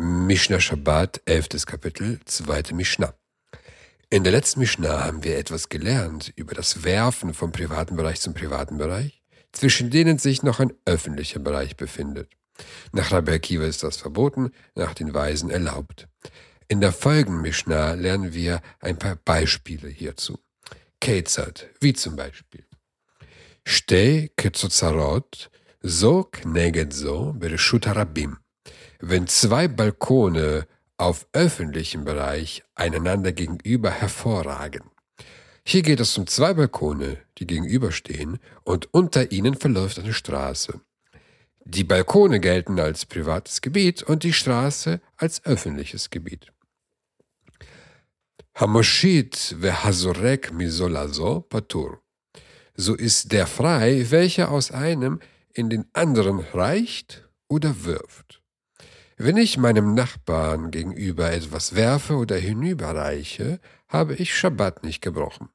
Mishnah Shabbat, 11. Kapitel, 2. Mishnah. In der letzten Mishnah haben wir etwas gelernt über das Werfen vom privaten Bereich zum privaten Bereich, zwischen denen sich noch ein öffentlicher Bereich befindet. Nach Rabbi Akiva ist das verboten, nach den Weisen erlaubt. In der folgenden Mishnah lernen wir ein paar Beispiele hierzu. Kezat, wie zum Beispiel. Steh ketzozarot, so kneged so bereshut harabim. Wenn zwei Balkone auf öffentlichem Bereich einander gegenüber hervorragen. Hier geht es um zwei Balkone, die gegenüberstehen und unter ihnen verläuft eine Straße. Die Balkone gelten als privates Gebiet und die Straße als öffentliches Gebiet. Hamoshit vehazorek misolazo patur. So ist der frei, welcher aus einem in den anderen reicht oder wirft. Wenn ich meinem Nachbarn gegenüber etwas werfe oder hinüberreiche, habe ich Schabbat nicht gebrochen.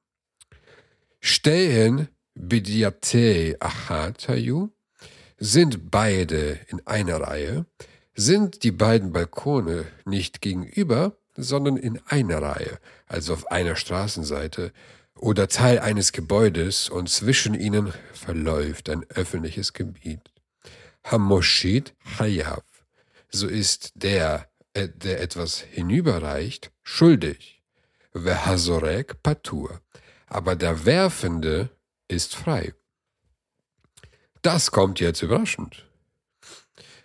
Stehen bidiate achatayu sind beide in einer Reihe, sind die beiden Balkone nicht gegenüber, sondern in einer Reihe, also auf einer Straßenseite oder Teil eines Gebäudes und zwischen ihnen verläuft ein öffentliches Gebiet. Hamoshit Hayav. So ist der, äh, der etwas hinüberreicht, schuldig. Vehazorek Patur. Aber der Werfende ist frei. Das kommt jetzt überraschend.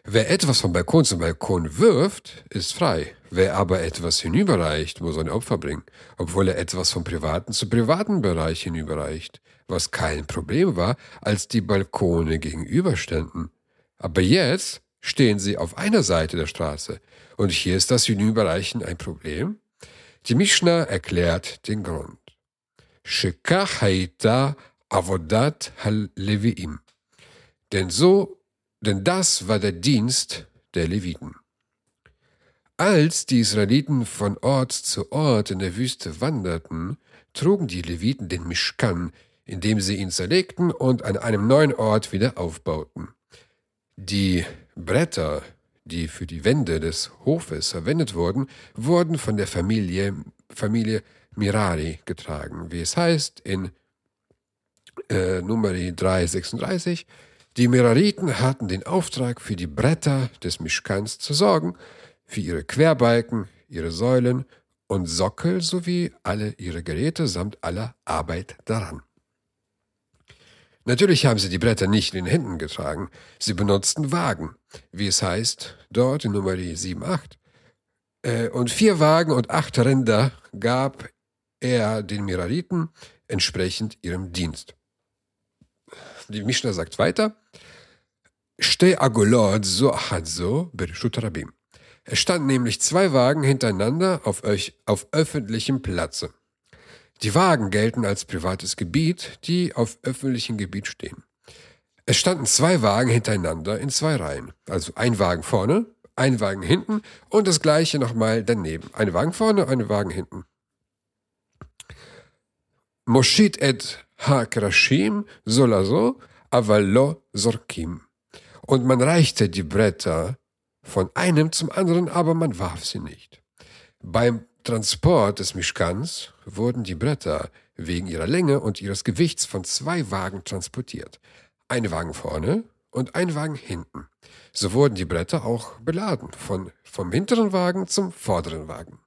Wer etwas vom Balkon zum Balkon wirft, ist frei. Wer aber etwas hinüberreicht, muss ein Opfer bringen, obwohl er etwas vom privaten zum privaten Bereich hinüberreicht, was kein Problem war, als die Balkone gegenüberständen. Aber jetzt stehen sie auf einer Seite der Straße und hier ist das Hinüberreichen ein Problem? Die Mishnah erklärt den Grund. Avodat leviim. Denn so denn das war der Dienst der Leviten. Als die Israeliten von Ort zu Ort in der Wüste wanderten, trugen die Leviten den Mischkan, indem sie ihn zerlegten und an einem neuen Ort wieder aufbauten. Die Bretter, die für die Wände des Hofes verwendet wurden, wurden von der Familie, Familie Mirari getragen, wie es heißt in äh, Nummer 336, die Merariten hatten den Auftrag, für die Bretter des Mischkans zu sorgen, für ihre Querbalken, ihre Säulen und Sockel sowie alle ihre Geräte samt aller Arbeit daran. Natürlich haben sie die Bretter nicht in den Händen getragen, sie benutzten Wagen, wie es heißt, dort in Nummer 7,8. Äh, und vier Wagen und acht Rinder gab er den Merariten entsprechend ihrem Dienst. Die Mishnah sagt weiter, Steh agolot so so rabim. Es standen nämlich zwei Wagen hintereinander auf, auf öffentlichem Platze. Die Wagen gelten als privates Gebiet, die auf öffentlichem Gebiet stehen. Es standen zwei Wagen hintereinander in zwei Reihen. Also ein Wagen vorne, ein Wagen hinten und das gleiche nochmal daneben. Ein Wagen vorne, ein Wagen hinten. Moshit et ha-krashim solazo avalo zorkim und man reichte die Bretter von einem zum anderen, aber man warf sie nicht. Beim Transport des Mischkans wurden die Bretter wegen ihrer Länge und ihres Gewichts von zwei Wagen transportiert. Ein Wagen vorne und ein Wagen hinten. So wurden die Bretter auch beladen, von, vom hinteren Wagen zum vorderen Wagen.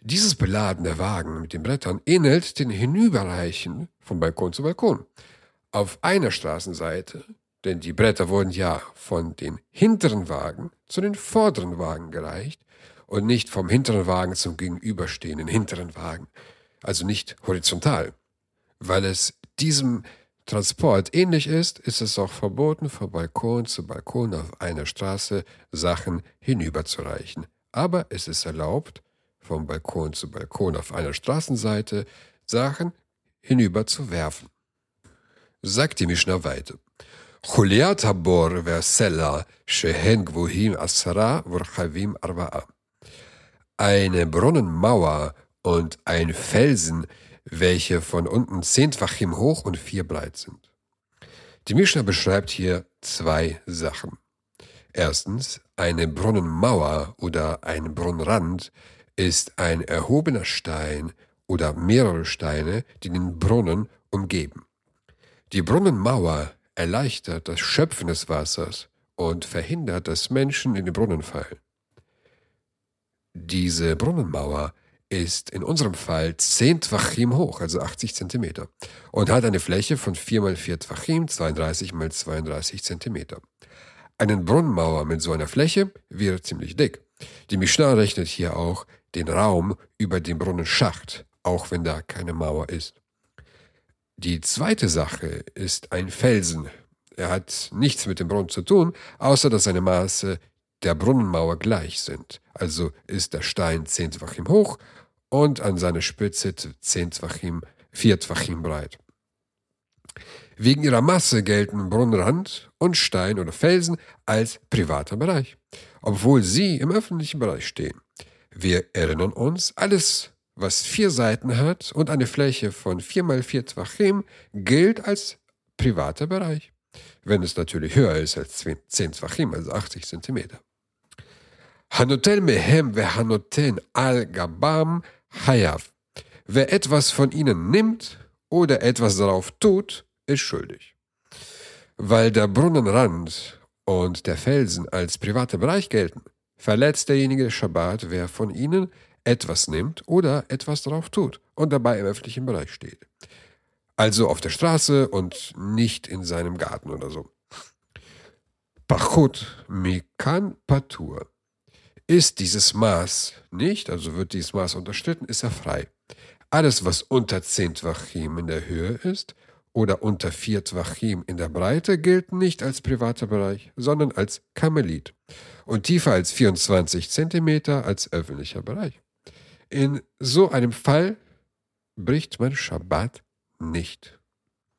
Dieses Beladen der Wagen mit den Brettern ähnelt den Hinüberreichen von Balkon zu Balkon. Auf einer Straßenseite denn die Bretter wurden ja von den hinteren Wagen zu den vorderen Wagen gereicht und nicht vom hinteren Wagen zum gegenüberstehenden hinteren Wagen, also nicht horizontal. Weil es diesem Transport ähnlich ist, ist es auch verboten, von Balkon zu Balkon auf einer Straße Sachen hinüberzureichen. Aber es ist erlaubt, vom Balkon zu Balkon auf einer Straßenseite Sachen hinüberzuwerfen. Sagt die Mishnah weiter. Chuliatabor versella shehen gvuhim asra vurchavim arba'a. Eine Brunnenmauer und ein Felsen, welche von unten zehntfachim hoch und vier breit sind. Die Mishnah beschreibt hier zwei Sachen. Erstens, eine Brunnenmauer oder ein Brunnenrand ist ein erhobener Stein oder mehrere Steine, die den Brunnen umgeben. Die Brunnenmauer erleichtert das Schöpfen des Wassers und verhindert, dass Menschen in den Brunnen fallen. Diese Brunnenmauer ist in unserem Fall 10 Tvachim hoch, also 80 Zentimeter, und hat eine Fläche von 4 mal 4 Tvachim, 32 mal 32 Zentimeter. Eine Brunnenmauer mit so einer Fläche wäre ziemlich dick. Die Mishnah rechnet hier auch den Raum über dem Brunnenschacht, auch wenn da keine Mauer ist. Die zweite Sache ist ein Felsen. Er hat nichts mit dem Brunnen zu tun, außer dass seine Maße der Brunnenmauer gleich sind. Also ist der Stein zehn Tvachim hoch und an seiner Spitze zehn Tvachim, vier Tvachim breit. Wegen ihrer Masse gelten Brunnenrand und Stein oder Felsen als privater Bereich, obwohl sie im öffentlichen Bereich stehen. Wir erinnern uns, alles, was vier Seiten hat und eine Fläche von 4 mal 4 Tvachim, gilt als privater Bereich, wenn es natürlich höher ist als 10 Tvachim, also 80 Zentimeter. Hanotel mehem vehanoten al gabam hayav. Wer etwas von ihnen nimmt oder etwas darauf tut, ist schuldig. Weil der Brunnenrand und der Felsen als privater Bereich gelten, verletzt derjenige Schabbat, wer von ihnen etwas nimmt oder etwas darauf tut und dabei im öffentlichen Bereich steht. Also auf der Straße und nicht in seinem Garten oder so. Pachut mikan patur. Ist dieses Maß nicht, also wird dieses Maß unterstritten, ist er frei. Alles, was unter 10 Tvachim in der Höhe ist oder unter 4 Tvachim in der Breite, gilt nicht als privater Bereich, sondern als Kamelit und tiefer als 24 Zentimeter als öffentlicher Bereich. In so einem Fall bricht man Schabbat nicht.